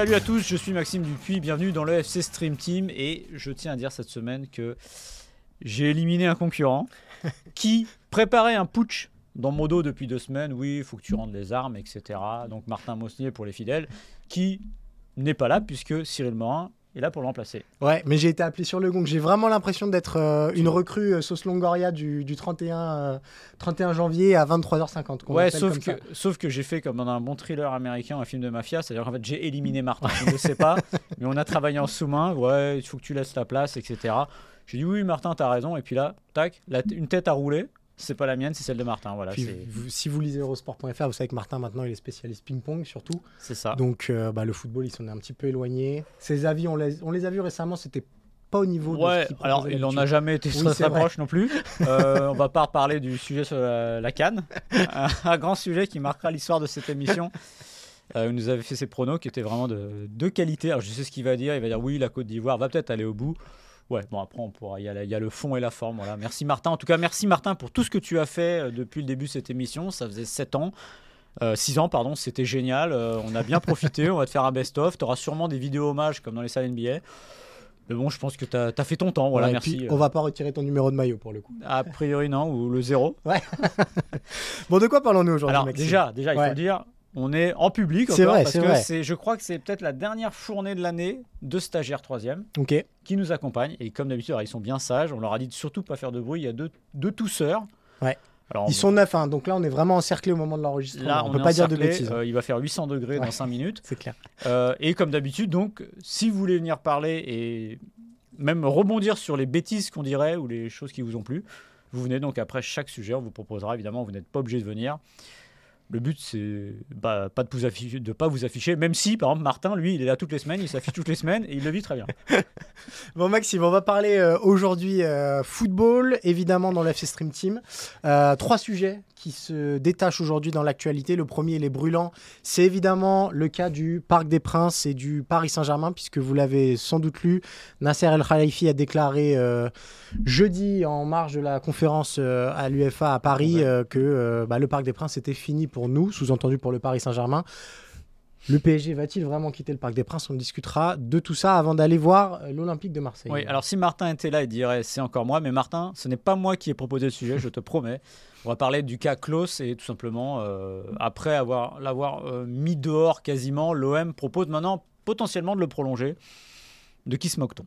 Salut à tous, je suis Maxime Dupuis, bienvenue dans le FC Stream Team et je tiens à dire cette semaine que j'ai éliminé un concurrent qui préparait un putsch dans mon dos depuis deux semaines. Oui, il faut que tu rendes les armes, etc. Donc Martin Mosnier pour les fidèles, qui n'est pas là puisque Cyril Morin est là pour le remplacer. Ouais, mais j'ai été appelé sur le gong. J'ai vraiment l'impression d'être euh, une recrue euh, sauce Longoria du, du 31, euh, 31 janvier à 23h50. qu'on Ouais, sauf que, ça. sauf que j'ai fait comme dans un bon thriller américain, un film de mafia, c'est-à-dire qu'en fait j'ai éliminé Martin, je ne sais pas, mais on a travaillé en sous-main, ouais, il faut que tu laisses ta place, etc. J'ai dit oui Martin, t'as raison, et puis là, tac, la une tête à rouler, c'est pas la mienne, c'est celle de Martin, voilà, Puis, c'est vous- si vous lisez Eurosport.fr, vous savez que Martin maintenant il est spécialiste ping-pong surtout. c'est ça. Donc euh, bah, le football il s'en est un petit peu éloigné. Ses avis, on les, on les a vus récemment, c'était pas au niveau Ouais, alors il en a jamais été Oui, très, proche non plus. Euh, on va pas reparler du sujet sur la, la canne, un, un grand sujet qui marquera l'histoire de cette émission. Euh, il nous avait fait ses pronos qui étaient vraiment de, de qualité. Alors je sais ce qu'il va dire, il va dire oui la Côte d'Ivoire va peut-être aller au bout. Ouais, bon après on pourra, il y, a la- il y a le fond et la forme. Voilà. Merci Martin. En tout cas merci Martin pour tout ce que tu as fait euh, depuis le début de cette émission. Ça faisait 7 ans. 6 ans, pardon, c'était génial. Euh, on a bien profité. on va te faire un best-of. Tu auras sûrement des vidéos hommages comme dans les salles NBA. Mais bon, je pense que tu as, fait ton temps. Voilà, Ouais, merci. puis, Euh, on va pas retirer ton numéro de maillot pour le coup. A priori, non, ou le zéro. Bon, de quoi parlons-nous aujourd'hui Alors, Maxime? déjà, déjà il Ouais. faut le dire, on est en public C'est encore, vrai, parce c'est que c'est, je crois que c'est peut-être la dernière fournée de l'année de stagiaires 3 Ok. qui nous accompagnent. Et comme d'habitude, ils sont bien sages. On leur a dit de surtout pas faire de bruit. Il y a deux, deux tousseurs. Ouais. Alors, Ils on- sont neufs, hein, donc là on est vraiment encerclé au moment de l'enregistrement. Là, on, on, peut pas dire de bêtises. Euh, il va faire 800 degrés Ouais. dans 5 minutes. C'est clair. Euh, et comme d'habitude, donc, si vous voulez venir parler et même rebondir sur les bêtises qu'on dirait ou les choses qui vous ont plu, vous venez donc après chaque sujet, on vous proposera évidemment, vous n'êtes pas obligé de venir. Le but, c'est bah, pas de vous afficher, de pas vous afficher, même si, par exemple, Martin, lui, il est là toutes les semaines, il s'affiche toutes les semaines et il le vit très bien. Bon Maxime, on va parler euh, aujourd'hui euh, football, évidemment dans l'FC Stream Team. Euh, trois sujets qui se détachent aujourd'hui dans l'actualité. Le premier, il est brûlant. C'est évidemment le cas du Parc des Princes et du Paris Saint-Germain, puisque vous l'avez sans doute lu. Nasser El Khalifi a déclaré euh, jeudi, en marge de la conférence à l'UFA à Paris, Ouais. que bah, le Parc des Princes était fini pour nous, sous-entendu pour le Paris Saint-Germain. Le PSG va-t-il vraiment quitter le Parc des Princes? On discutera de tout ça avant d'aller voir euh, l'Olympique de Marseille. Oui, alors si Martin était là, il dirait c'est encore moi, mais Martin, ce n'est pas moi qui ai proposé le sujet, je te promets. On va parler du cas Klaus et tout simplement, euh, après avoir l'avoir euh, mis dehors quasiment, l'OM propose maintenant potentiellement de le prolonger. De qui se moque-t-on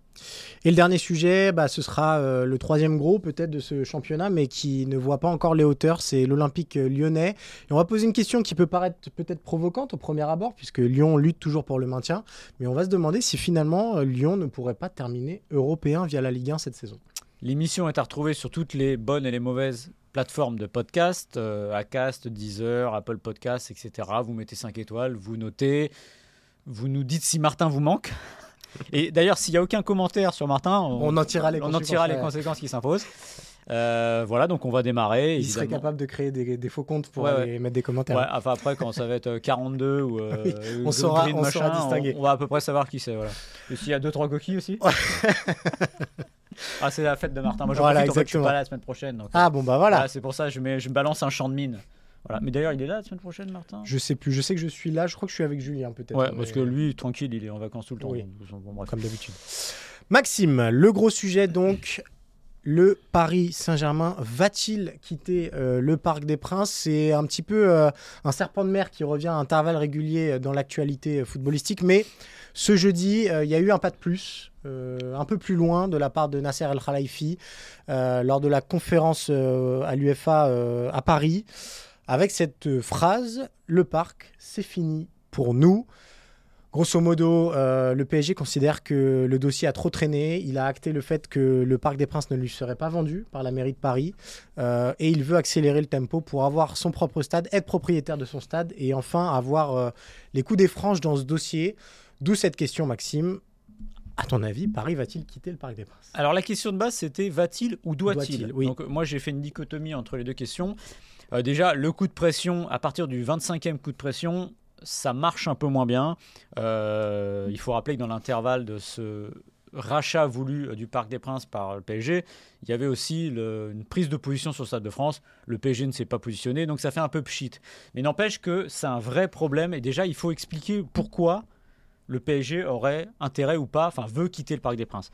Et le dernier sujet, bah, ce sera euh, le troisième gros peut-être de ce championnat, mais qui ne voit pas encore les hauteurs, c'est l'Olympique lyonnais. Et on va poser une question qui peut paraître peut-être provocante au premier abord, puisque Lyon lutte toujours pour le maintien, mais on va se demander si finalement euh, Lyon ne pourrait pas terminer européen via la Ligue 1 cette saison. L'émission est à retrouver sur toutes les bonnes et les mauvaises plateformes de podcast, euh, Acast, Deezer, Apple Podcasts, etc. Vous mettez 5 étoiles, vous notez, vous nous dites si Martin vous manque. Et d'ailleurs, s'il n'y a aucun commentaire sur Martin, on, On en tirera les on en conséquences, tirera les conséquences qui s'imposent. Euh, voilà, donc on va démarrer. Il serait capable de créer des, des faux comptes pour Ouais, aller mettre des commentaires. Ouais, enfin après, quand ça va être euh, 42 ou euh, Oui, ou on saura- on machin, saura distinguer. On, on va à peu près savoir qui c'est. Voilà. Et s'il y a 2-3 coquilles aussi Ah, c'est la fête de Martin. Moi, je Voilà, profite, en fait, je suis exactement. pas là la semaine prochaine. donc, euh, Ah bon bah voilà. voilà, c'est pour ça que je, mets, je me balance un champ de mine. Voilà. Mais d'ailleurs, il est là la semaine prochaine, Martin? Je sais plus, je sais que je suis là, je crois que je suis avec Julien peut-être. Ouais, mais- parce que lui, tranquille, il est en vacances tout le temps. Oui. bon, comme d'habitude. Maxime, le gros sujet donc, le Paris Saint-Germain va-t-il quitter euh, le Parc des Princes? C'est un petit peu euh, un serpent de mer qui revient à intervalles réguliers dans l'actualité footballistique, mais ce jeudi, euh, il y a eu un pas de plus. euh, un peu plus loin de la part de Nasser El Khalifi euh, lors de la conférence euh, à l'UFA à Paris avec cette euh, phrase Le parc, c'est fini pour nous. Grosso modo, euh, le PSG considère que le dossier a trop traîné. Il a acté le fait que le Parc des Princes ne lui serait pas vendu par la mairie de Paris. Euh, et il veut accélérer le tempo pour avoir son propre stade, être propriétaire de son stade et enfin avoir euh, les coups des franges dans ce dossier. D'où cette question, Maxime. À ton avis, Paris va-t-il quitter le Parc des Princes? Alors la question de base, c'était va-t-il ou doit-il oui. Donc moi, j'ai fait une dichotomie entre les deux questions. Euh, déjà, le coup de pression, à partir du 25e coup de pression, ça marche un peu moins bien. Euh, il faut rappeler que dans l'intervalle de ce rachat voulu euh, du Parc des Princes par le PSG, il y avait aussi une prise de position sur le Stade de France. Le PSG ne s'est pas positionné, donc ça fait un peu pchit. Mais n'empêche que c'est un vrai problème. Et déjà, il faut expliquer pourquoi le PSG aurait intérêt ou pas, enfin veut quitter le Parc des Princes.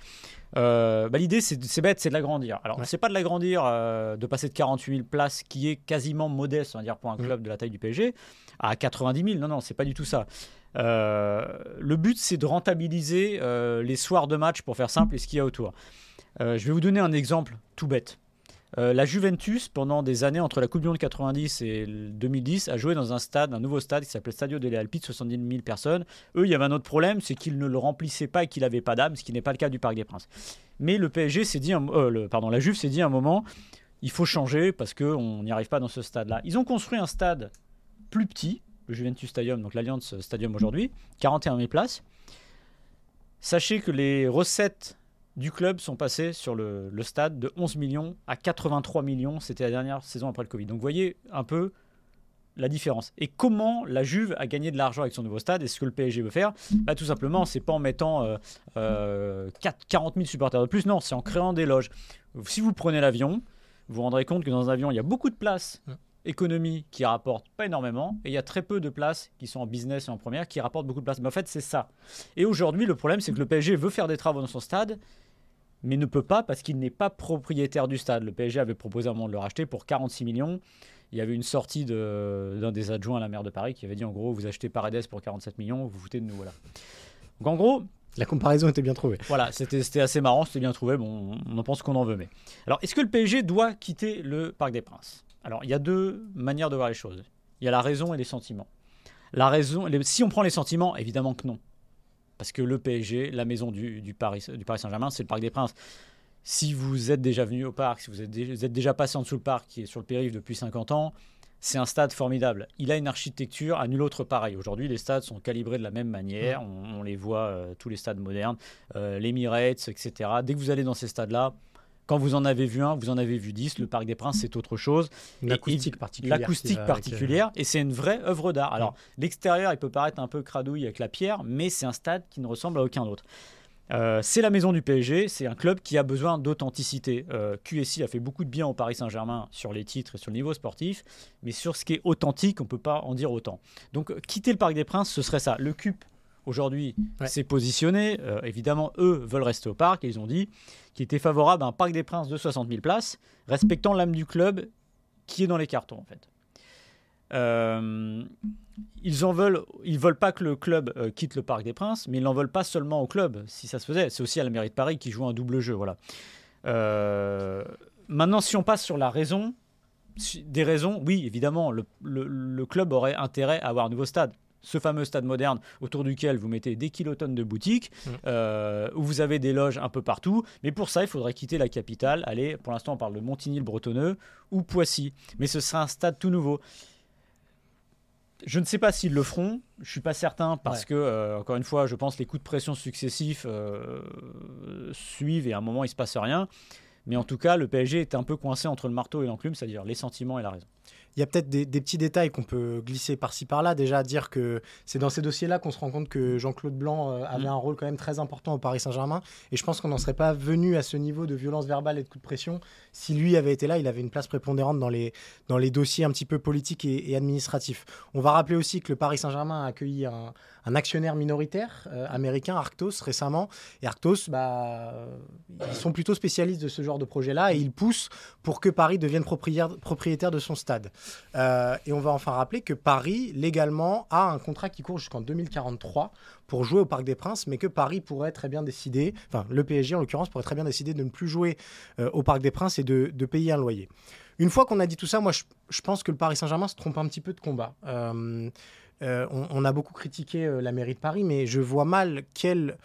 Euh, bah, L'idée, c'est bête, c'est de l'agrandir. Alors, Ouais. c'est pas de l'agrandir, euh, de passer de 48 000 places, qui est quasiment modeste, on va dire, pour un Mm. club de la taille du PSG, à 90 000. Non, non, c'est pas du tout ça. Euh, le but, c'est de rentabiliser les soirs de match, pour faire simple, et ce qu'il y a autour. Je vais vous donner un exemple tout bête. Euh, la Juventus, pendant des années, entre la Coupe du Monde 90 et le 2010, a joué dans un stade, un nouveau stade qui s'appelait Stadio delle Alpi de 70 000 personnes. Eux, il y avait un autre problème, c'est qu'ils ne le remplissaient pas et qu'il n'avait pas d'âme, ce qui n'est pas le cas du Parc des Princes. Mais le PSG s'est dit, euh, pardon, la Juve s'est dit à un moment, il faut changer parce qu'on n'y arrive pas dans ce stade-là. Ils ont construit un stade plus petit, le Juventus Stadium, donc l'Alliance Stadium aujourd'hui, 41 000 places. Sachez que les recettes du club sont passées sur le, le stade de 11 millions à 83 millions. C'était la dernière saison après le Covid. Donc vous voyez un peu la différence. Et comment la Juve a gagné de l'argent avec son nouveau stade? Et ce que le PSG veut faire? Bah, Tout simplement, c'est pas en mettant euh, euh, 4 40 000 supporters de plus, non, c'est en créant des loges. Si vous prenez l'avion, vous vous rendrez compte que dans un avion, il y a beaucoup de places économie qui rapportent pas énormément et il y a très peu de places qui sont en business et en première qui rapportent beaucoup de places. Mais en fait, c'est ça. Et aujourd'hui, le problème, c'est que le PSG veut faire des travaux dans son stade, mais ne peut pas parce qu'il n'est pas propriétaire du stade. Le PSG avait proposé à un moment de le racheter pour 46 millions. Il y avait une sortie de- d'un des adjoints à la maire de Paris qui avait dit en gros, vous achetez Paredes pour 47 millions, vous vous foutez de nous. Voilà. Donc en gros, La comparaison était bien trouvée. voilà, c'était c'était assez marrant, c'était bien trouvé. Bon, on en pense qu'on en veut, mais. Alors, est-ce que le PSG doit quitter le Parc des Princes? Alors, il y a deux manières de voir les choses. Il y a la raison et les sentiments. La raison, les- si on prend les sentiments, évidemment que non. Parce que le PSG, la maison du, du Paris, du Paris Saint-Germain, c'est le Parc des Princes. Si vous êtes déjà venu au parc, si vous êtes, dé- vous êtes déjà passé en dessous le parc, qui est sur le périph' depuis 50 ans, c'est un stade formidable. Il a une architecture à nul autre pareil. Aujourd'hui, les stades sont calibrés de la même manière. On, on les voit, euh, tous les stades modernes, euh, l'Emirates, etc. Dès que vous allez dans ces stades-là, quand vous en avez vu un, vous en avez vu 10. Le Parc des Princes, c'est autre chose. Une Et- acoustique particulière. L'acoustique avec, euh, particulière, et c'est une vraie œuvre d'art. Alors, l'extérieur, il peut paraître un peu cradouille avec la pierre, mais c'est un stade qui ne ressemble à aucun autre. Euh, c'est la maison du PSG, c'est un club qui a besoin d'authenticité. Euh, QSI a fait beaucoup de bien au Paris Saint-Germain sur les titres et sur le niveau sportif, mais sur ce qui est authentique, on ne peut pas en dire autant. Donc, quitter le Parc des Princes, ce serait ça. Le CUP, aujourd'hui, Ouais. s'est positionné. Euh, évidemment, eux veulent rester au parc, et ils ont dit qu'ils étaient favorables à un Parc des Princes de 60 000 places, respectant l'âme du club qui est dans les cartons, en fait. Euh, ils en veulent, ils veulent pas que le club euh, quitte le Parc des Princes, mais ils n'en veulent pas seulement au club. Si ça se faisait, c'est aussi à la mairie de Paris qui joue un double jeu, voilà. Euh, maintenant, si on passe sur la raison, des raisons, oui, évidemment, le club aurait intérêt à avoir un nouveau stade. Ce fameux stade moderne autour duquel vous mettez des kilotonnes de boutiques, Mm. euh, où vous avez des loges un peu partout. Mais pour ça, il faudrait quitter la capitale. Aller, pour l'instant, on parle de Montigny-le-Bretonneux ou Poissy. Mais ce sera un stade tout nouveau. Je ne sais pas s'ils le feront, je suis pas certain parce Ouais. que, euh, encore une fois, je pense que les coups de pression successifs euh, suivent et à un moment il se passe rien. Mais en tout cas, le PSG est un peu coincé entre le marteau et l'enclume, c'est-à-dire les sentiments et la raison. Il y a peut-être des, des petits détails qu'on peut glisser par-ci par-là. Déjà, dire que c'est dans ces dossiers-là qu'on se rend compte que Jean-Claude Blanc euh, avait Mm. un rôle quand même très important au Paris Saint-Germain. Et je pense qu'on n'en serait pas venu à ce niveau de violence verbale et de coups de pression si lui avait été là. Il avait une place prépondérante dans les, dans les dossiers un petit peu politiques et, et administratifs. On va rappeler aussi que le Paris Saint-Germain a accueilli un, un actionnaire minoritaire euh, américain, Arctos, récemment. Et Arctos, bah, euh, ils sont plutôt spécialistes de ce genre de projet-là et ils poussent pour que Paris devienne propriétaire de son stade. Euh, et on va enfin rappeler que Paris, légalement, a un contrat qui court jusqu'en 2043 pour jouer au Parc des Princes, mais que Paris pourrait très bien décider, enfin le PSG en l'occurrence, pourrait très bien décider de ne plus jouer euh, au Parc des Princes et de, payer un loyer. Une fois qu'on a dit tout ça, moi je, pense que le Paris Saint-Germain se trompe un petit peu de combat. Euh, on, a beaucoup critiqué la mairie de Paris, mais je vois mal quel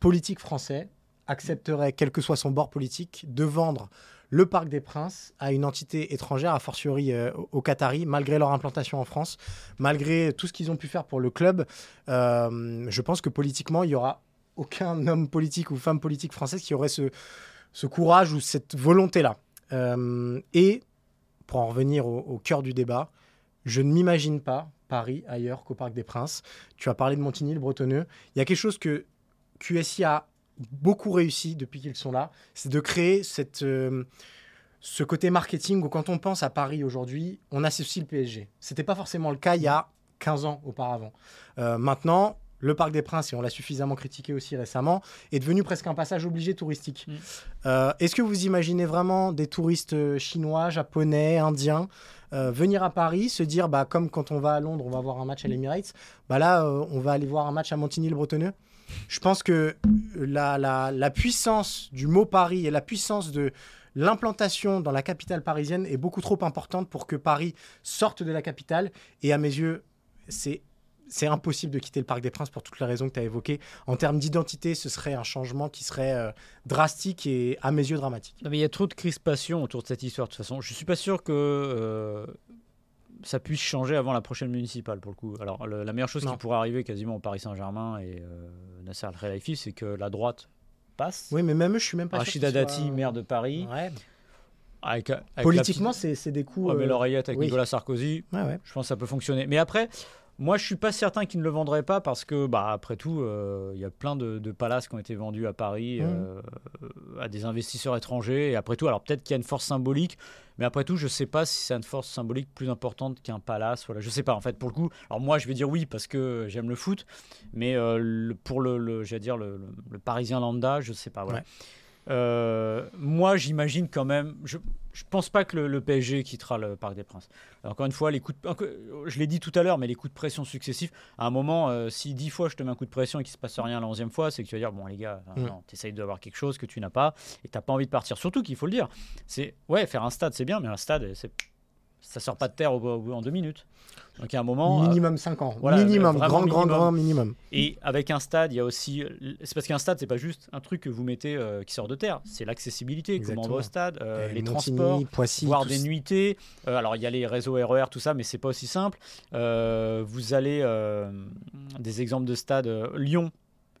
politique français accepterait, quel que soit son bord politique, de vendre le Parc des Princes à une entité étrangère, a fortiori euh, au- aux Qataris, malgré leur implantation en France, malgré tout ce qu'ils ont pu faire pour le club. Euh, je pense que politiquement, il y aura aucun homme politique ou femme politique française qui aurait ce, ce courage ou cette volonté-là. Euh, et pour en revenir au, au cœur du débat, je ne m'imagine pas Paris ailleurs qu'au Parc des Princes. Tu as parlé de Montigny, le Bretonneux. Il y a quelque chose que QSI a beaucoup réussi depuis qu'ils sont là, c'est de créer cette, euh, ce côté marketing où quand on pense à Paris aujourd'hui, on associe le PSG. C'était pas forcément le cas il y a 15 ans auparavant. Euh, maintenant, le Parc des Princes, et on l'a suffisamment critiqué aussi récemment, est devenu presque un passage obligé touristique. Mm. Euh, Est-ce que vous imaginez vraiment des touristes chinois, japonais, indiens euh, venir à Paris, se dire, bah, comme quand on va à Londres, on va voir un match à l'Emirates, bah là, euh, on va aller voir un match à Montigny-le-Bretonneux? Je pense que la, la, la puissance du mot Paris et la puissance de l'implantation dans la capitale parisienne est beaucoup trop importante pour que Paris sorte de la capitale. Et à mes yeux, c'est c'est impossible de quitter le Parc des Princes pour toutes les raisons que tu as évoquées. En termes d'identité, ce serait un changement qui serait euh, drastique et à mes yeux dramatique. Mais il y a trop de crispation autour de cette histoire de toute façon. Je suis pas sûr que euh, ça puisse changer avant la prochaine municipale pour le coup. Alors le- la meilleure chose Non. qui pourrait arriver quasiment au Paris Saint-Germain et euh, Nasser Al Khelaifi, c'est que la droite passe. Oui, mais même eux, je suis même pas sûr Rachida qu'ils Dati, maire de Paris, Ouais. avec, avec la Politiquement, petite- c'est des coups. Ouais, mais euh, l'oreillette avec oui. Nicolas Sarkozy, ouais. je pense que ça peut fonctionner. Mais après, moi, je suis pas certain qu'ils ne le vendraient pas parce que, bah, après tout, euh, il y a plein de, de palaces qui ont été vendus à Paris Mhm. euh, à des investisseurs étrangers. Et après tout, alors peut-être qu'il y a une force symbolique, mais après tout, je sais pas si c'est une force symbolique plus importante qu'un palace. Voilà, je sais pas. En fait, pour le coup, alors moi, je vais dire oui parce que j'aime le foot, mais euh, le- pour le, le j'allais dire le, le- le Parisien lambda, je sais pas. Voilà. Ouais. Euh, moi, j'imagine quand même. Je, je pense pas que le, le PSG quittera le Parc des Princes. Encore une fois, les coups de, je l'ai dit tout à l'heure, mais les coups de pression successifs, à un moment, euh, si dix fois je te mets un coup de pression et qu'il se passe rien la onzième fois, c'est que tu vas dire, bon les gars, enfin, Mm. t'essayes d'avoir quelque chose que tu n'as pas et t'as pas envie de partir. Surtout qu'il faut le dire, c'est, ouais, faire un stade c'est bien, mais un stade, c'est, ça sort pas de terre en deux minutes. Donc à un moment, euh, Minimum 5 ans. voilà, minimum, grand, grand, minimum. grand minimum. et avec un stade, il y a aussi. C'est parce qu'un stade, c'est pas juste un truc que vous mettez euh, qui sort de terre. C'est l'accessibilité. Comment on va au stade, euh, les Montigny, transports, Poissy, voir tout des nuitées. Euh, alors, il y a les réseaux RER, tout ça, mais c'est pas aussi simple. Vous allez. des exemples de stades. Lyon.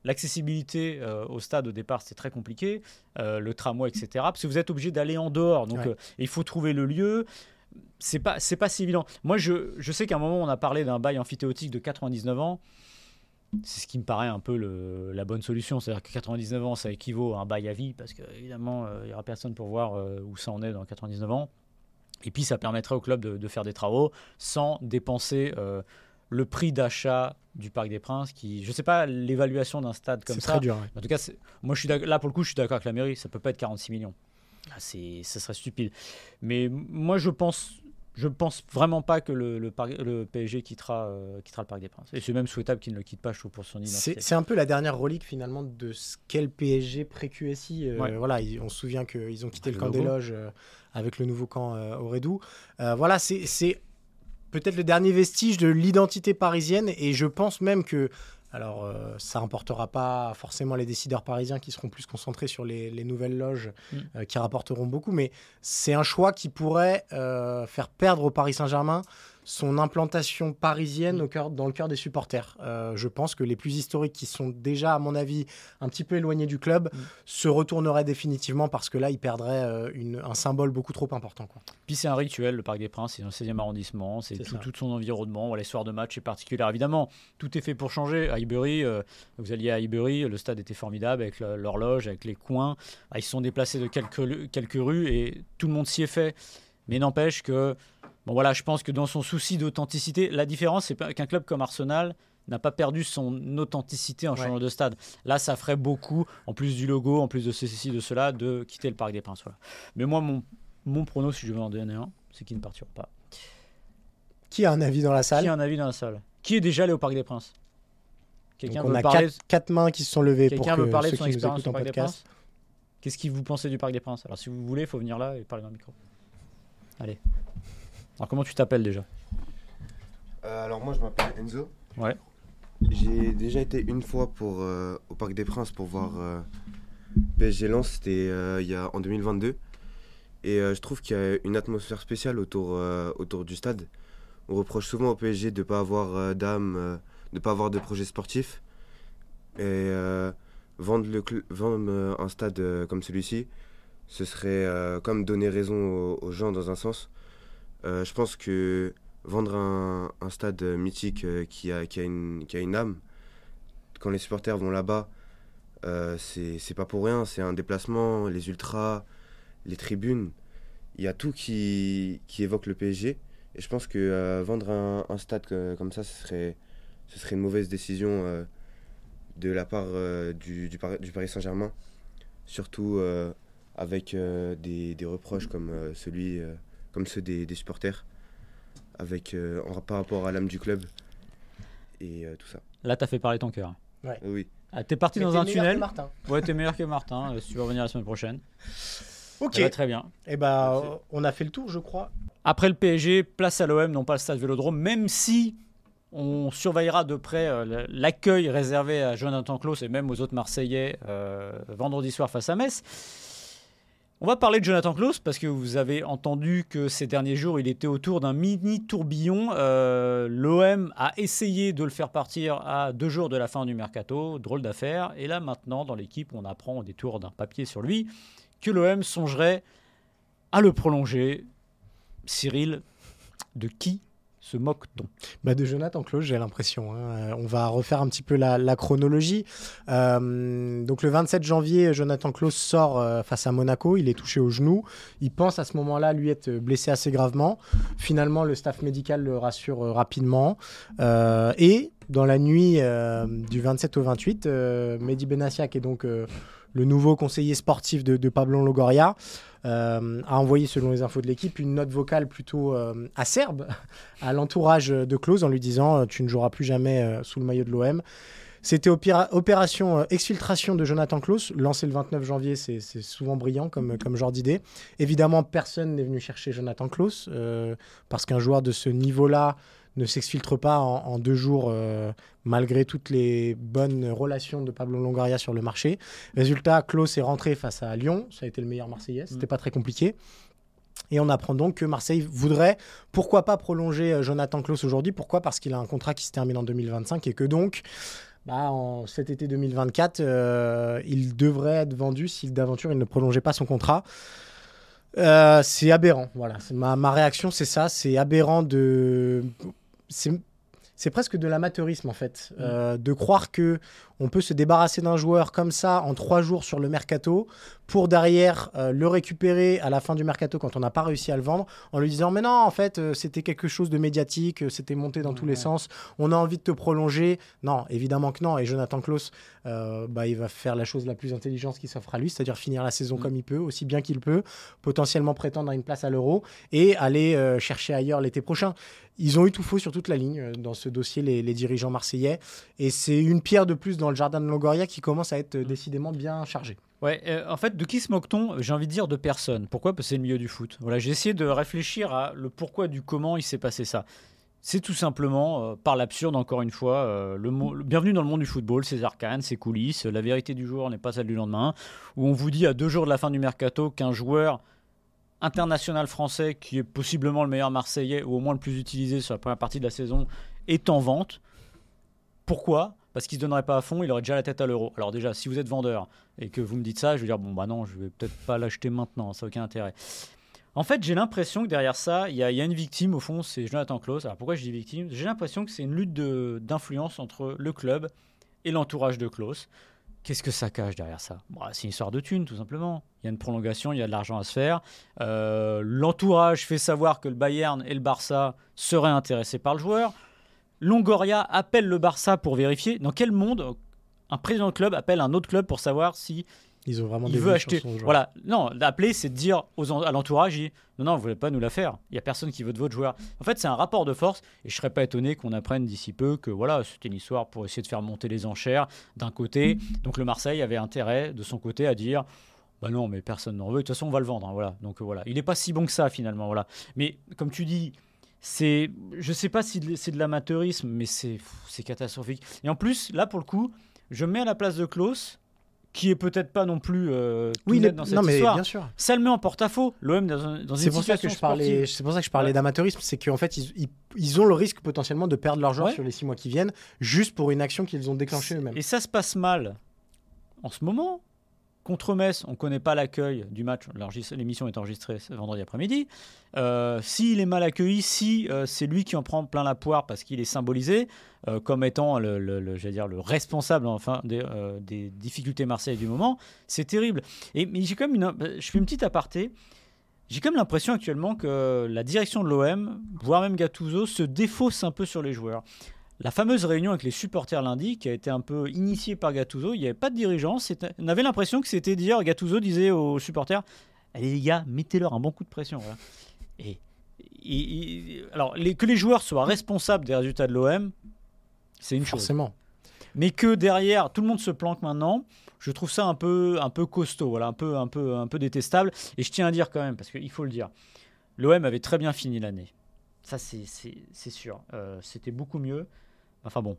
L'accessibilité euh, au stade au départ c'est très compliqué, Euh, le tramway etc. Parce que vous êtes obligé d'aller en dehors, donc Ouais. euh, il faut trouver le lieu. C'est pas c'est pas si évident. Moi je, je sais qu'à un moment on a parlé d'un bail amphithéotique de 99 ans. C'est ce qui me paraît un peu le- la bonne solution. C'est-à-dire que 99 ans, ça équivaut à un bail à vie, parce qu'évidemment, il n'y aura personne pour voir euh, où ça en est dans 99 ans. Et puis, ça permettrait au club de, de faire des travaux sans dépenser euh, le prix d'achat du Parc des Princes. Qui, je ne sais pas l'évaluation d'un stade comme C'est ça. très dur. ouais. En tout cas, c'est- moi, je suis là, pour le coup, je suis d'accord avec la mairie. Ça peut pas être 46 millions. Ah, c'est, ça serait stupide. Mais moi, je pense, je pense vraiment pas que le, le, Parc- le PSG quittera, euh, quittera le Parc des Princes. Et c'est même souhaitable qu'il ne le quitte pas, je trouve, pour son identité. C'est un peu la dernière relique finalement de ce qu'est le PSG pré-QSI. Euh, Ouais. Voilà, on se souvient qu'ils ont quitté Ah, le le camp des loges euh, avec le nouveau camp au Redou. Voilà, c'est peut-être le dernier vestige de l'identité parisienne et je pense même que. Alors, euh, ça n'importera pas forcément les décideurs parisiens qui seront plus concentrés sur les, les nouvelles loges Mm. euh, qui rapporteront beaucoup, mais c'est un choix qui pourrait euh, faire perdre au Paris Saint-Germain son implantation parisienne Mm. au cœur, dans le cœur des supporters. Euh, je pense que les plus historiques, qui sont déjà, à mon avis, un petit peu éloignés du club, Mm. se retourneraient définitivement parce que là, ils perdraient euh, une- un symbole beaucoup trop important. Quoi. Puis c'est un rituel, le Parc des Princes, c'est dans le 16e arrondissement, c'est tout, son environnement, voilà, les soirs de match est particulier. Évidemment, tout est fait pour changer. À Highbury, euh, vous alliez à Highbury, le stade était formidable avec l'horloge, avec les coins. Ah, ils se sont déplacés de quelques, quelques rues et tout le monde s'y est fait. Mais n'empêche que, bon voilà, je pense que dans son souci d'authenticité, la différence, c'est qu'un club comme Arsenal n'a pas perdu son authenticité en Ouais. changeant de stade. Là, ça ferait beaucoup, en plus du logo, en plus de ceci, de cela, de quitter le Parc des Princes. Voilà. Mais moi, mon, mon prono, si je veux en donner un, c'est qu'ils ne partiront pas. Qui a un avis dans la salle Qui a un avis dans la salle? Qui est déjà allé au Parc des Princes? Quelqu'un veut a parler quatre, quatre mains qui se sont levées pour Quelqu'un que veut parler de son qui expérience au en Parc des. Princes? Qu'est-ce que vous pensez du Parc des Princes? Alors, si vous voulez, il faut venir là et parler dans le micro. Allez. Alors, comment tu t'appelles déjà? Euh, alors moi je m'appelle Enzo. Ouais. J'ai déjà été une fois pour, euh, au Parc des Princes pour voir euh, PSG Lens, c'était il y a, en 2022. Et je trouve qu'il y a une atmosphère spéciale autour, autour du stade. On reproche souvent au PSG de ne pas avoir d'âme, de ne pas avoir de projet sportif. Et vendre, le vendre un stade comme celui-ci, ce serait comme donner raison aux, aux gens dans un sens. Euh, je pense que vendre un, stade mythique euh, qui, a, une, âme, quand les supporters vont là-bas, euh, c'est pas pour rien, c'est un déplacement, les ultras, les tribunes, il y a tout qui, évoque le PSG. Et je pense que euh, vendre un, stade comme ça, ce serait, une mauvaise décision de la part du, Paris, Saint-Germain, surtout avec des, reproches comme, celui, comme ceux des, des supporters, avec, euh, en, par rapport à l'âme du club et euh, tout ça. Là, t'as fait parler ton cœur. Oui. Ah, t'es parti Mais dans t'es un meilleur que tunnel. Martin. Ouais, t'es meilleur que Martin. euh, si tu veux revenir la semaine prochaine. Ok. Ça va très bien. Et bah, on a fait le tour, je crois. Après le PSG, place à l'OM, non pas le stade Vélodrome, même si on surveillera de près euh, l'accueil réservé à Jonathan Klaus et même aux autres Marseillais euh, vendredi soir face à Metz. On va parler de Jonathan Klaus parce que vous avez entendu que ces derniers jours, il était autour d'un mini tourbillon. Euh, L'OM a essayé de le faire partir à deux jours de la fin du mercato, drôle d'affaire. Et là maintenant, dans l'équipe, on apprend au détour d'un papier sur lui que l'OM songerait à le prolonger. Cyril, de qui se moque-t-on? Bah de Jonathan Klaus, j'ai l'impression. hein. Euh, On va refaire un petit peu la, chronologie. Euh, donc le 27 janvier, Jonathan Klaus sort euh, face à Monaco. Il est touché au genou. Il pense à ce moment-là lui être blessé assez gravement. Finalement, le staff médical le rassure rapidement. Et dans la nuit du 27 au 28, euh, Mehdi Benassiak, qui est donc le nouveau conseiller sportif de, de Pablo Longoria, euh, a envoyé, selon les infos de l'équipe, une note vocale plutôt euh, acerbe à l'entourage de Klose en lui disant euh, Tu ne joueras plus jamais sous le maillot de l'OM. C'était opéra- opération exfiltration de Jonathan Klaus, lancé le 29 janvier, c'est souvent brillant comme, comme genre d'idée. Évidemment, personne n'est venu chercher Jonathan Klaus, parce qu'un joueur de ce niveau-là ne s'exfiltre pas en, en deux jours, euh, malgré toutes les bonnes relations de Pablo Longoria sur le marché. Résultat, Klaus est rentré face à Lyon, ça a été le meilleur Marseillais, c'était Mm. pas très compliqué. Et on apprend donc que Marseille voudrait, pourquoi pas prolonger euh, Jonathan Klaus aujourd'hui? Pourquoi? Parce qu'il a un contrat qui se termine en 2025 et que donc, bah, en cet été 2024, euh, il devrait être vendu si d'aventure il ne prolongeait pas son contrat. Euh, c'est aberrant, voilà. Ma, ma réaction, c'est ça. C'est aberrant de. C'est presque de l'amateurisme en fait, Euh, de croire que on peut se débarrasser d'un joueur comme ça en trois jours sur le mercato pour derrière euh, le récupérer à la fin du mercato quand on n'a pas réussi à le vendre en lui disant mais non en fait euh, c'était quelque chose de médiatique, c'était monté dans tous les sens, on a envie de te prolonger. Non, évidemment que non. Et Jonathan Klaus, bah, il va faire la chose la plus intelligente qui s'offre à lui, c'est-à-dire finir la saison comme il peut, aussi bien qu'il peut, potentiellement prétendre à une place à l'Euro et aller chercher ailleurs l'été prochain. Ils ont eu tout faux sur toute la ligne euh, dans ce dossier, les, les dirigeants marseillais. Et c'est une pierre de plus dans le jardin de Longoria qui commence à être euh, décidément bien chargé. Ouais, euh, en fait, de qui se moque-t-on J'ai envie de dire de personne? Pourquoi? Parce que c'est le milieu du foot. Voilà, j'ai essayé de réfléchir à le pourquoi du comment il s'est passé ça. C'est tout simplement euh, par l'absurde, encore une fois. euh, le, le- bienvenue dans le monde du football, ses arcanes, ses coulisses. La vérité du jour n'est pas celle du lendemain. Où on vous dit à deux jours de la fin du mercato qu'un joueur international français, qui est possiblement le meilleur Marseillais, ou au moins le plus utilisé sur la première partie de la saison, est en vente. Pourquoi? Parce qu'il ne se donnerait pas à fond, il aurait déjà la tête à l'euro. Alors déjà, si vous êtes vendeur et que vous me dites ça, je vais dire, bon bah non, je vais peut-être pas l'acheter maintenant, ça n'a aucun intérêt. En fait, j'ai l'impression que derrière ça, il y, y a une victime, au fond, c'est Jonathan Klaus. Alors pourquoi je dis victime? J'ai l'impression que c'est une lutte d'influence entre le club et l'entourage de Klaus. Qu'est-ce que ça cache derrière ça? Bah, C'est une histoire de thunes, tout simplement. Il y a une prolongation, il y a de l'argent à se faire. Euh, L'entourage fait savoir que le Bayern et le Barça seraient intéressés par le joueur. Longoria appelle le Barça pour vérifier. Dans quel monde un président de club appelle un autre club pour savoir si Ils ont vraiment il des veut acheter. Voilà, non, l'appeler, c'est de dire aux à l'entourage, il- non, non, vous voulez pas nous la faire. Il y a personne qui veut de votre joueur. En fait, c'est un rapport de force, et je serais pas étonné qu'on apprenne d'ici peu que voilà, c'était une histoire pour essayer de faire monter les enchères d'un côté. Donc le Marseille avait intérêt de son côté à dire. Bah non, mais personne n'en veut. De toute façon, on va le vendre. hein, voilà. Donc euh, voilà, il n'est pas si bon que ça finalement. Voilà. Mais comme tu dis, c'est, je sais pas si c'est de l'amateurisme, mais c'est, c'est catastrophique. Et en plus, là pour le coup, je me mets à la place de Klaus, qui est peut-être pas non plus euh, tout Oui, net dans cette non, mais histoire. bien sûr. Ça le met en porte-à-faux. L'OM dans, un- dans C'est une pour ça situation que je parlais. sportive. C'est pour ça que je parlais Ouais. d'amateurisme, c'est qu'en fait ils, ils- ils ont le risque potentiellement de perdre leur joueur Ouais. sur les six mois qui viennent, juste pour une action qu'ils ont déclenchée eux-mêmes. Et ça se passe mal en ce moment. Contre Metz, on ne connaît pas l'accueil du match. L'émission est enregistrée ce vendredi après-midi. Euh, S'il est mal accueilli, si euh, c'est lui qui en prend plein la poire parce qu'il est symbolisé euh, comme étant le, le- responsable enfin, des, difficultés marseillaises du moment, c'est terrible. Et j'ai comme une, je fais une petite aparté. J'ai comme l'impression actuellement que la direction de l'OM, voire même Gattuso, se défausse un peu sur les joueurs. La fameuse réunion avec les supporters lundi, qui a été un peu initiée par Gattuso, il n'y avait pas de dirigeant. c'était- On avait l'impression que c'était dire, Gattuso disait aux supporters Allez les gars, mettez-leur un bon coup de pression. voilà. Et, et- et- alors, les- que les joueurs soient responsables des résultats de l'OM, c'est une chose. Forcément. Mais que derrière, tout le monde se planque maintenant, je trouve ça un peu, un peu costaud, voilà, un, peu, un, peu, un peu détestable. Et je tiens à dire quand même, parce qu'il faut le dire, l'OM avait très bien fini l'année. Ça, c'est sûr. Euh, C'était beaucoup mieux. Enfin bon,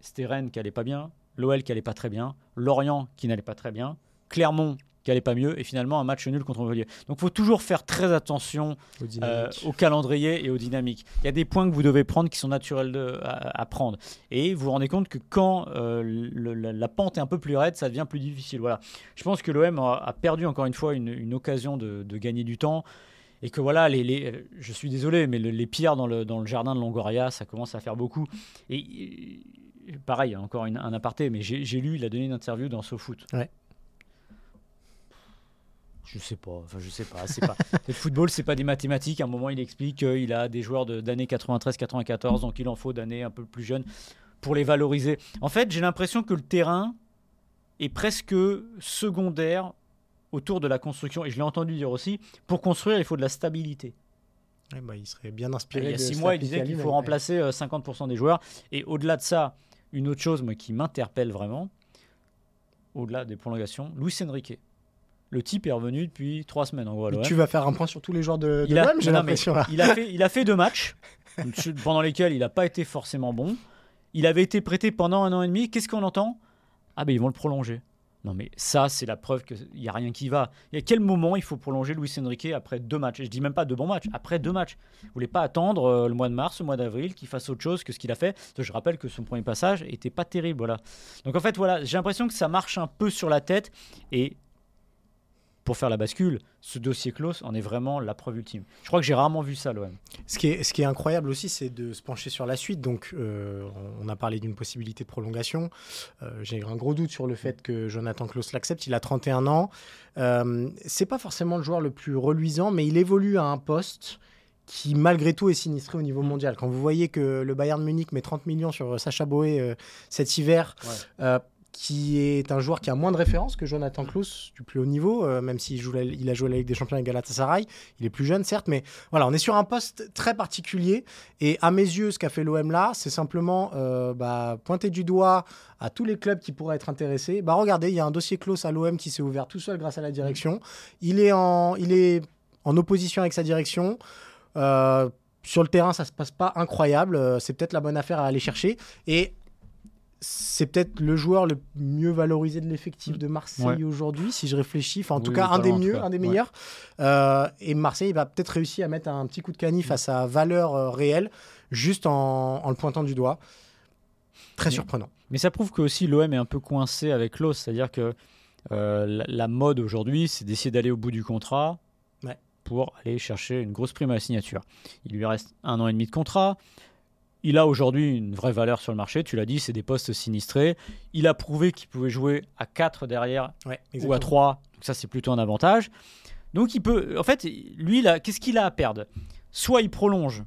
c'était Rennes qui allait pas bien, l'OL qui allait pas très bien, Lorient qui n'allait pas très bien, Clermont qui allait pas mieux, et finalement un match nul contre Montpellier. Donc il faut toujours faire très attention Au euh, au calendrier et aux dynamiques. Il y a des points que vous devez prendre qui sont naturels de- à, à prendre. Et vous vous rendez compte que quand euh, le- la, la pente est un peu plus raide, ça devient plus difficile. Voilà. Je pense que l'OM a, a perdu encore une fois une, une occasion de, de gagner du temps. Et que voilà, les, les- je suis désolé, mais le- les pierres dans le, dans le jardin de Longoria, ça commence à faire beaucoup. Et, pareil, encore une- un aparté, mais j'ai lu, il a donné une interview dans SoFoot. Ouais. Je sais pas, enfin je sais pas, c'est pas. le football, c'est pas des mathématiques. À un moment, il explique qu'il a des joueurs de- d'années 93-94, donc il en faut d'années un peu plus jeunes pour les valoriser. En fait, j'ai l'impression que le terrain est presque secondaire autour de la construction. Et je l'ai entendu dire aussi, pour construire, il faut de la stabilité. Ouais, bah, il serait bien inspiré. Il y a six mois, il disait qu'il faut remplacer euh, 50% des joueurs. Et au-delà de ça, une autre chose moi, qui m'interpelle vraiment, au-delà des prolongations, Luis Enrique. Le type est revenu depuis trois semaines en gros. Mais. Tu vas faire un point sur tous les joueurs de, de l'OM, j'ai l'impression. il, a fait, il a fait deux matchs pendant lesquels il n'a pas été forcément bon. Il avait été prêté pendant un an et demi. Qu'est-ce qu'on entend? Ah ben ils vont le prolonger. Non mais ça c'est la preuve qu'il n'y a rien qui va. Et à quel moment il faut prolonger Luis Enrique après deux matchs? Et Je dis même pas deux bons matchs, après deux matchs. Vous voulez pas attendre euh, le mois de mars, le mois d'avril, qu'il fasse autre chose que ce qu'il a fait? Je rappelle que son premier passage était pas terrible. Voilà. Donc en fait voilà, j'ai l'impression que ça marche un peu sur la tête et pour faire la bascule, ce dossier close en est vraiment la preuve ultime. Je crois que j'ai rarement vu ça, l'OM. Ce qui, est, ce qui est incroyable aussi, c'est de se pencher sur la suite. Donc, euh, on a parlé d'une possibilité de prolongation. Euh, J'ai un gros doute sur le fait que Jonathan Klaus l'accepte. Il a 31 ans. Euh, c'est pas forcément le joueur le plus reluisant, mais il évolue à un poste qui, malgré tout, est sinistré au niveau mondial. Quand vous voyez que le Bayern Munich met 30 millions sur Sacha Boé euh, cet hiver, Ouais. euh, qui est un joueur qui a moins de références que Jonathan Klaus du plus haut niveau, euh, même s'il joue il a joué la Ligue des Champions avec Galatasaray. Il est plus jeune, certes, mais voilà, on est sur un poste très particulier. Et à mes yeux, ce qu'a fait l'OM là, c'est simplement euh, bah, pointer du doigt à tous les clubs qui pourraient être intéressés. Bah, regardez, il y a un dossier close à l'OM qui s'est ouvert tout seul grâce à la direction. Il est en, opposition avec sa direction. Euh, sur le terrain, ça se passe pas incroyable. C'est peut-être la bonne affaire à aller chercher. Et c'est peut-être le joueur le mieux valorisé de l'effectif de Marseille Ouais. aujourd'hui, si je réfléchis. Enfin, en Oui, tout cas, un des mieux, un des Ouais. meilleurs. Euh, et Marseille va peut-être réussir à mettre un petit coup de canif à sa valeur euh, réelle, juste en, en le pointant du doigt. Très Mais- surprenant. Mais ça prouve que aussi l'OM est un peu coincé avec l'os, c'est-à-dire que euh, la, la mode aujourd'hui, c'est d'essayer d'aller au bout du contrat pour aller chercher une grosse prime à la signature. Il lui reste un an et demi de contrat. Il a aujourd'hui une vraie valeur sur le marché. Tu l'as dit, c'est des postes sinistrés. Il a prouvé qu'il pouvait jouer à 4 derrière Ouais, ou à exactement. 3. Donc ça, c'est plutôt un avantage. Donc il peut. En fait, lui, qu'est-ce qu'il a à perdre? Soit il prolonge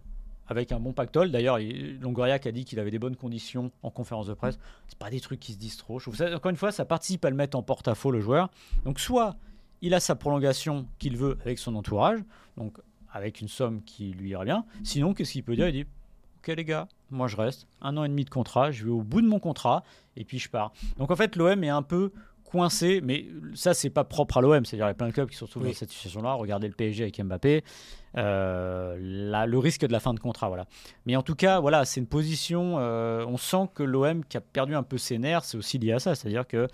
avec un bon pactole. D'ailleurs, il- Longoria qui a dit qu'il avait des bonnes conditions en conférence de presse. C'est pas des trucs qui se disent trop. Je trouve ça, encore une fois, ça participe à le mettre en porte-à-faux le joueur. Donc soit il a sa prolongation qu'il veut avec son entourage, donc avec une somme qui lui irait bien. Sinon, qu'est-ce qu'il peut dire? Il dit Ok les gars, moi je reste un an et demi de contrat, je vais au bout de mon contrat et puis je pars. Donc en fait, l'OM est un peu coincé, mais ça, c'est pas propre à l'OM. C'est-à-dire, il y a plein de clubs qui se retrouvent Oui. dans cette situation-là. Regardez le PSG avec Mbappé. Euh, le risque de la fin de contrat, voilà. Mais en tout cas, voilà, c'est une position. euh, on sent que l'OM qui a perdu un peu ses nerfs, c'est aussi lié à ça. C'est-à-dire que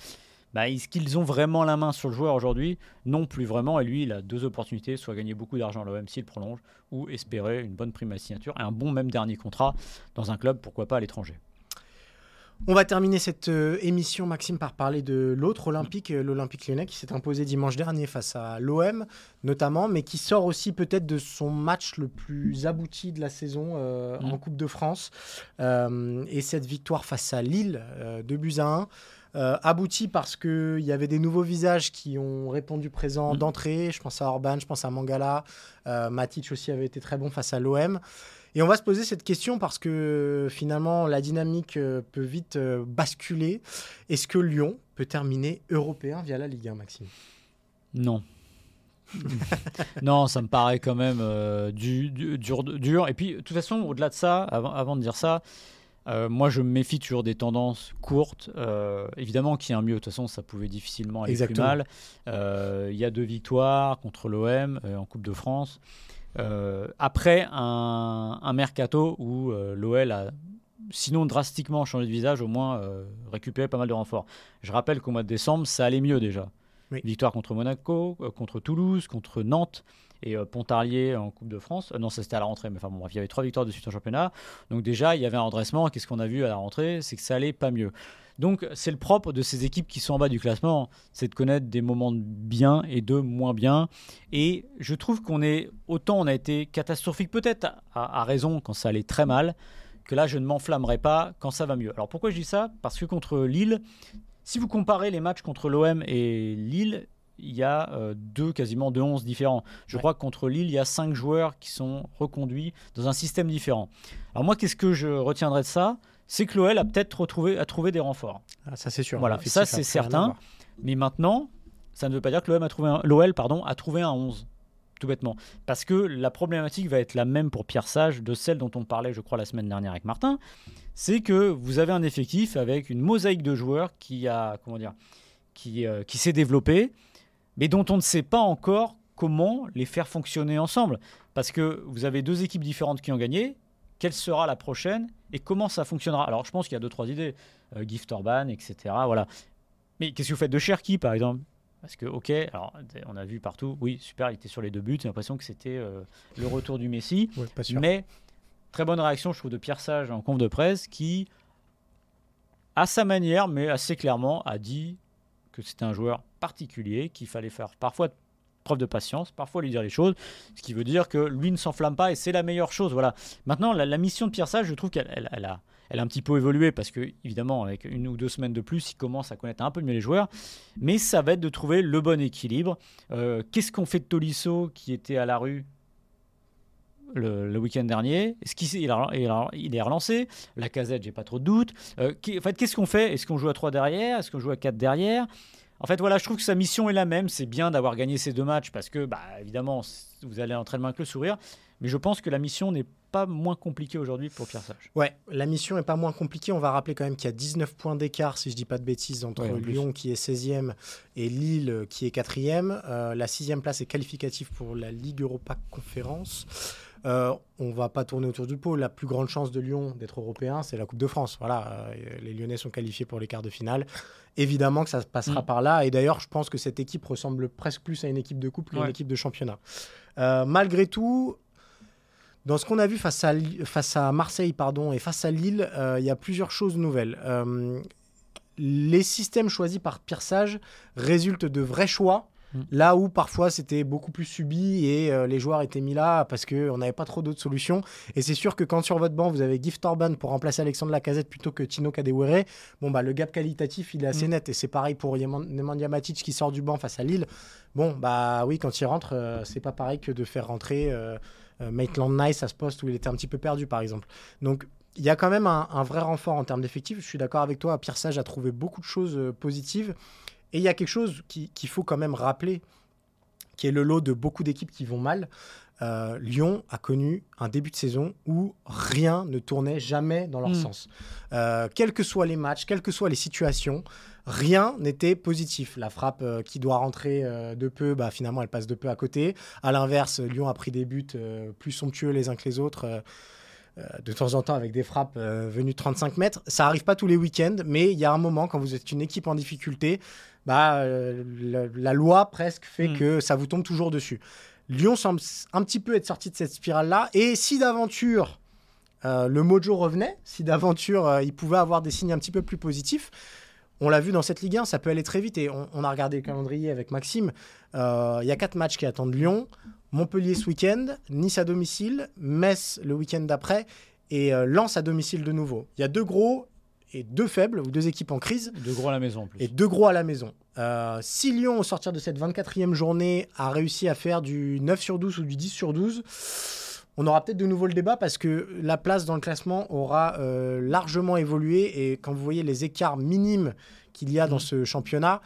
bah, est-ce qu'ils ont vraiment la main sur le joueur aujourd'hui? Non, plus vraiment. Et lui, il a deux opportunités soit gagner beaucoup d'argent à l'OM s'il prolonge, ou espérer une bonne prime à signature et un bon même dernier contrat dans un club, pourquoi pas à l'étranger. On va terminer cette euh, émission, Maxime, par parler de l'autre Olympique, euh, l'Olympique lyonnais, qui s'est imposé dimanche dernier face à l'OM, notamment, mais qui sort aussi peut-être de son match le plus abouti de la saison euh, Mm. en Coupe de France. Euh, et cette victoire face à Lille, euh, 2 buts à 1. Euh, abouti parce qu'il y avait des nouveaux visages qui ont répondu présent Mm. d'entrée. Je pense à Orban, je pense à Mangala. Euh, Matic aussi avait été très bon face à l'OM. Et on va se poser cette question parce que finalement, la dynamique euh, peut vite euh, basculer. Est-ce que Lyon peut terminer européen via la Ligue 1, Maxime? Non. non, ça me paraît quand même euh, du, du- dur, dur. Et puis, de toute façon, au-delà de ça, avant, avant de dire ça, euh, moi, je me méfie toujours des tendances courtes. Euh, évidemment qu'il y a un mieux. De toute façon, ça pouvait difficilement aller Exactement. plus mal. Euh, Il y a deux victoires contre l'OM en Coupe de France. Après un, un mercato où l'OL a sinon drastiquement changé de visage, au moins récupéré pas mal de renforts. Je rappelle qu'au mois de décembre, ça allait mieux déjà. Oui. Victoire contre Monaco, contre Toulouse, contre Nantes et euh, Pontarlier en Coupe de France. Euh, non, ça c'était à la rentrée, mais enfin bon, il y avait trois victoires de suite en championnat. Donc déjà, il y avait un redressement. Qu'est-ce qu'on a vu à la rentrée? C'est que ça allait pas mieux. Donc c'est le propre de ces équipes qui sont en bas du classement, c'est de connaître des moments de bien et de moins bien. Et je trouve qu'on est autant on a été catastrophique peut-être à, à raison quand ça allait très mal, que là je ne m'enflammerai pas quand ça va mieux. Alors pourquoi je dis ça? Parce que contre Lille, si vous comparez les matchs contre l'OM et Lille, il y a euh, deux, quasiment deux 11 différents. Je Ouais. crois que contre Lille, il y a cinq joueurs qui sont reconduits dans un système différent. Alors moi, qu'est-ce que je retiendrai de ça? C'est que l'OL a peut-être retrouvé, a trouvé des renforts. Ah, Ça, c'est sûr. Voilà, ça, a c'est à certain. Mais maintenant, ça ne veut pas dire que l'OM a trouvé un- l'OL pardon, a trouvé un 11, tout bêtement. Parce que la problématique va être la même pour Pierre Sage, de celle dont on parlait, je crois, la semaine dernière avec Martin. C'est que vous avez un effectif avec une mosaïque de joueurs qui a, comment dire, qui, euh, qui s'est développée, mais dont on ne sait pas encore comment les faire fonctionner ensemble. Parce que vous avez deux équipes différentes qui ont gagné. Quelle sera la prochaine et comment ça fonctionnera? Alors, je pense qu'il y a deux, trois idées. Euh, Gift Orban, etc. Voilà. Mais qu'est-ce que vous faites de Cherki, par exemple? Parce que, ok, alors on a vu partout, oui, super, il était sur les deux buts, j'ai l'impression que c'était euh, le retour du Messi. Ouais, pas sûr. Mais très bonne réaction, je trouve, de Pierre Sage en conf de presse qui, à sa manière, mais assez clairement, a dit que c'était un joueur particulier, qu'il fallait faire parfois preuve de patience, parfois lui dire les choses, ce qui veut dire que lui ne s'enflamme pas et c'est la meilleure chose. Voilà. Maintenant, la, mission de Pierre Sage, je trouve qu'elle elle- elle a, elle a un petit peu évolué parce que, évidemment, avec une ou deux semaines de plus, il commence à connaître un peu mieux les joueurs. Mais ça va être de trouver le bon équilibre. Euh, Qu'est-ce qu'on fait de Tolisso qui était à la rue le, week-end dernier? Est-ce qu'il il, est relancé? La casette, j'ai pas trop de doutes. Euh, en fait, qu'est-ce qu'on fait? Est-ce qu'on joue à 3 derrière? Est-ce qu'on joue à 4 derrière? En fait, voilà, je trouve que sa mission est la même. C'est bien d'avoir gagné ces deux matchs parce que, bah, évidemment, vous allez à l'entraînement avec le sourire. Mais je pense que la mission n'est pas moins compliquée aujourd'hui pour Pierre Sage. Ouais, la mission est pas moins compliquée. On va rappeler quand même qu'il y a 19 points d'écart, si je dis pas de bêtises, entre Ouais, en plus. Lyon qui est 16e et Lille qui est 4e. Euh, la sixième place est qualificative pour la Ligue Europa Conférence. Euh, on va pas tourner autour du pot. La plus grande chance de Lyon d'être européen, c'est la Coupe de France. Voilà, euh, les Lyonnais sont qualifiés pour les quarts de finale. Évidemment que ça se passera Mm. par là. Et d'ailleurs, je pense que cette équipe ressemble presque plus à une équipe de coupe qu'à une Ouais. équipe de championnat. Euh, malgré tout, dans ce qu'on a vu face à, face à Marseille pardon, et face à Lille, euh, il y a plusieurs choses nouvelles. Euh, les systèmes choisis par Pierre Sage résultent de vrais choix, Mm. là où parfois c'était beaucoup plus subi et euh, les joueurs étaient mis là parce qu'on n'avait pas trop d'autres solutions. Et c'est sûr que quand sur votre banc vous avez Gift Orban pour remplacer Alexandre Lacazette plutôt que Tino Kadewere, bon bah le gap qualitatif il est assez Mm. net et c'est pareil pour Nemanja Matic qui sort du banc face à Lille. Bon bah oui quand il rentre euh, c'est pas pareil que de faire rentrer euh, Maitland Nice à ce poste où il était un petit peu perdu par exemple. Donc il y a quand même un, un vrai renfort en termes d'effectifs. Je suis d'accord avec toi, Pierre Sage a trouvé beaucoup de choses euh, positives. Et il y a quelque chose qui- qu'il faut quand même rappeler, qui est le lot de beaucoup d'équipes qui vont mal. euh, Lyon a connu un début de saison où rien ne tournait jamais dans leur Mm. sens. Euh, quels que soient les matchs, quelles que soient les situations, rien n'était positif. La frappe euh, qui doit rentrer de peu, bah, finalement, elle passe de peu à côté. À l'inverse, Lyon a pris des buts plus somptueux les uns que les autres. Euh, de temps en temps avec des frappes euh, venues de 35 mètres. Ça arrive pas tous les week-ends, mais il y a un moment quand vous êtes une équipe en difficulté, bah, euh, la, la loi presque fait Mm. que ça vous tombe toujours dessus. Lyon semble un petit peu être sorti de cette spirale-là. Et si d'aventure euh, le mojo revenait, si d'aventure euh, il pouvait avoir des signes un petit peu plus positifs, on l'a vu dans cette Ligue 1, ça peut aller très vite. Et on, on a regardé le calendrier avec Maxime. Euh, Il y a quatre matchs qui attendent Lyon. Montpellier ce week-end, Nice à domicile, Metz le week-end d'après et euh, Lens à domicile de nouveau. Il y a deux gros et deux faibles, ou deux équipes en crise, De gros à la maison en plus. et deux gros à la maison. Euh, si Lyon, au sortir de cette 24e journée, a réussi à faire du 9 sur 12 ou du 10 sur 12, on aura peut-être de nouveau le débat parce que la place dans le classement aura euh, largement évolué et quand vous voyez les écarts minimes qu'il y a dans Mhm. ce championnat,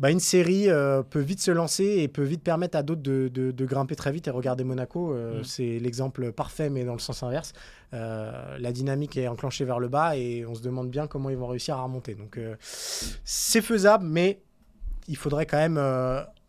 bah, une série euh, peut vite se lancer et peut vite permettre à d'autres de, de- de grimper très vite. Et regardez Monaco, euh, Mhm. c'est l'exemple parfait, mais dans le sens inverse. Euh, la dynamique est enclenchée vers le bas et on se demande bien comment ils vont réussir à remonter. Donc c'est faisable, mais il faudrait quand même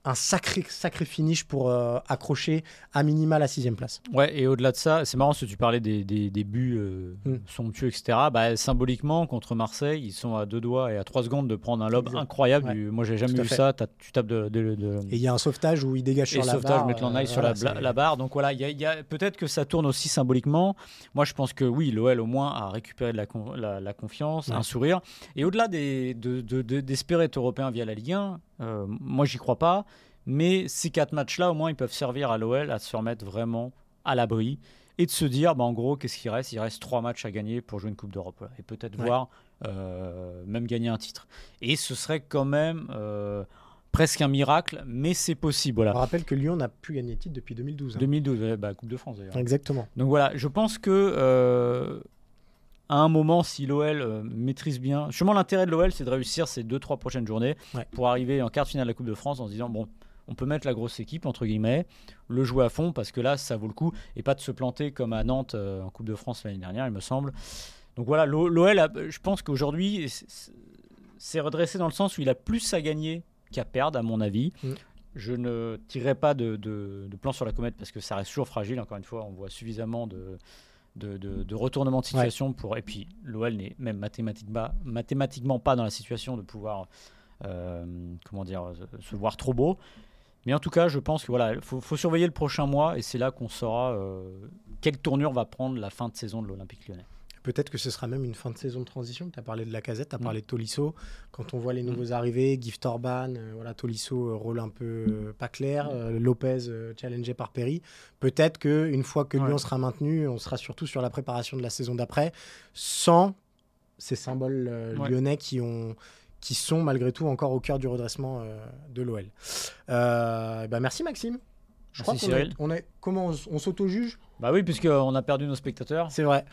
un sacré, sacré finish pour euh, accrocher à minima la sixième place. Ouais, et au-delà de ça, c'est marrant que tu parlais des, des, des buts euh, Mm. somptueux, etc. Bah, symboliquement, contre Marseille, ils sont à deux doigts et à trois secondes de prendre un lob incroyable. Ouais. Moi, j'ai jamais vu fait. ça. Tu tapes de. de- de- Et il y a un sauvetage où il dégage et sur la sauvetage, barre. l'en euh, sur voilà, la, la barre. Donc voilà, il y a, y a- peut-être que ça tourne aussi symboliquement. Moi, je pense que oui, l'OL au moins a récupéré de la, con- la, la confiance, Ouais. un sourire. Et au-delà des, de, de- de- d'espérer être européen via la Ligue 1, euh, moi, j'y crois pas. Mais ces quatre matchs-là, au moins, ils peuvent servir à l'OL à se remettre vraiment à l'abri et de se dire, bah, en gros, qu'est-ce qu'il reste? Il reste trois matchs à gagner pour jouer une Coupe d'Europe. voilà. Et peut-être Ouais. voir euh, même gagner un titre. Et ce serait quand même euh, presque un miracle, mais c'est possible. Voilà. On rappelle que Lyon n'a plus gagné de titre depuis 2012. hein. 2012, ouais, bah, Coupe de France d'ailleurs. Exactement. Donc voilà, je pense que euh, à un moment, si l'OL maîtrise bien, justement l'intérêt de l'OL, c'est de réussir ces deux trois prochaines journées Ouais. pour arriver en quart de finale de la Coupe de France en se disant bon, on peut mettre la grosse équipe entre guillemets, le jouer à fond parce que là, ça vaut le coup et pas de se planter comme à Nantes euh, en Coupe de France l'année dernière, il me semble. Donc voilà, l'O- l'OL, je pense qu'aujourd'hui, c'est- redressé dans le sens où il a plus à gagner qu'à perdre, à mon avis. Mm. Je ne tirerai pas de, de- de plan sur la comète parce que ça reste toujours fragile. Encore une fois, on voit suffisamment de, de, retournements de situation pour. Et puis, l'OL n'est même mathématiquement, mathématiquement pas dans la situation de pouvoir, euh, comment dire, se voir trop beau. Mais en tout cas, je pense que voilà, faut, faut surveiller le prochain mois et c'est là qu'on saura euh, quelle tournure va prendre la fin de saison de l'Olympique Lyonnais. Peut-être que ce sera même une fin de saison de transition. Tu as parlé de la casette, tu as Mm. parlé de Tolisso. Quand on voit les nouveaux arrivés, Gift Orban, euh, voilà, Tolisso, euh, rôle un peu euh, pas clair, euh, Lopez challengé par Perry. Peut-être qu'une fois que Ouais. Lyon sera maintenu, on sera surtout sur la préparation de la saison d'après, sans ces symboles Ouais. lyonnais qui ont qui sont malgré tout encore au cœur du redressement euh, de l'OL. Euh, bah merci Maxime. Je Merci, crois qu'on on est comment on, s'auto-juge? Bah oui, puisqu'on a perdu nos spectateurs. C'est vrai.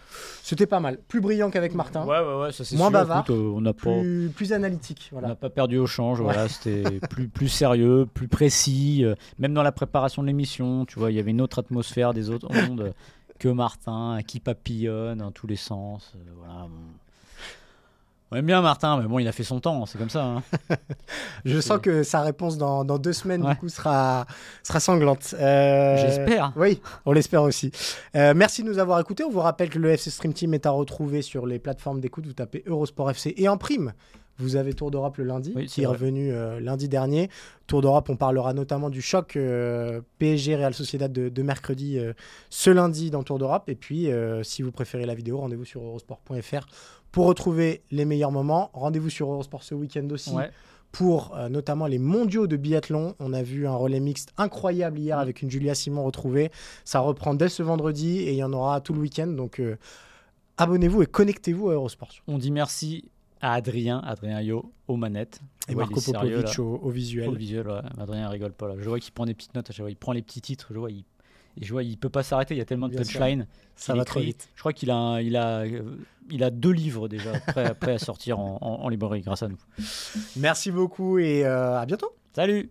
C'était pas mal. Plus brillant qu'avec Martin. Ouais, ouais, ouais, ça c'est Moins sûr. bavard, Écoute, euh, on n'a pas. plus, plus analytique. On n'a pas perdu au change, voilà, c'était plus, plus sérieux, plus précis. euh, même dans la préparation de l'émission, tu vois, il y avait une autre atmosphère, des autres ondes euh, que Martin, qui papillonne dans tous les sens. euh, voilà, bon. On aime bien Martin, mais bon, il a fait son temps, c'est comme ça. hein. Je sens que sa réponse dans, dans deux semaines Ouais. du coup sera, sera sanglante. Euh, J'espère. Oui, on l'espère aussi. Euh, merci de nous avoir écoutés. On vous rappelle que le FC Stream Team est à retrouver sur les plateformes d'écoute. Vous tapez Eurosport FC et en prime. Vous avez Tour d'Europe le lundi, Oui, qui est revenu euh, lundi dernier. Tour d'Europe, on parlera notamment du choc euh, PSG Real Sociedad de, de mercredi euh, ce lundi dans Tour d'Europe. Et puis, si vous préférez la vidéo, rendez-vous sur eurosport.fr pour retrouver les meilleurs moments. Rendez-vous sur Eurosport ce week-end aussi Ouais. pour euh, notamment les mondiaux de biathlon. On a vu un relais mixte incroyable hier Mm. avec une Julia Simon retrouvée. Ça reprend dès ce vendredi et il y en aura tout le week-end. Donc euh, abonnez-vous et connectez-vous à Eurosport. On dit merci à Adrien, Adrien Yo, aux manettes. Et Ouais, Marco sérieux, Popovic au, au visuel. Au visuel, ouais. Adrien rigole pas là. Je vois qu'il prend des petites notes à chaque fois. Il prend les petits titres. Je vois, il, et je vois, il peut pas s'arrêter. Il y a tellement de punchlines. Ça va trop vite. Je crois qu'il a, un- il a, euh, il a deux livres déjà prêts, prêts à sortir en, en, en librairie grâce à nous. Merci beaucoup et euh, à bientôt. Salut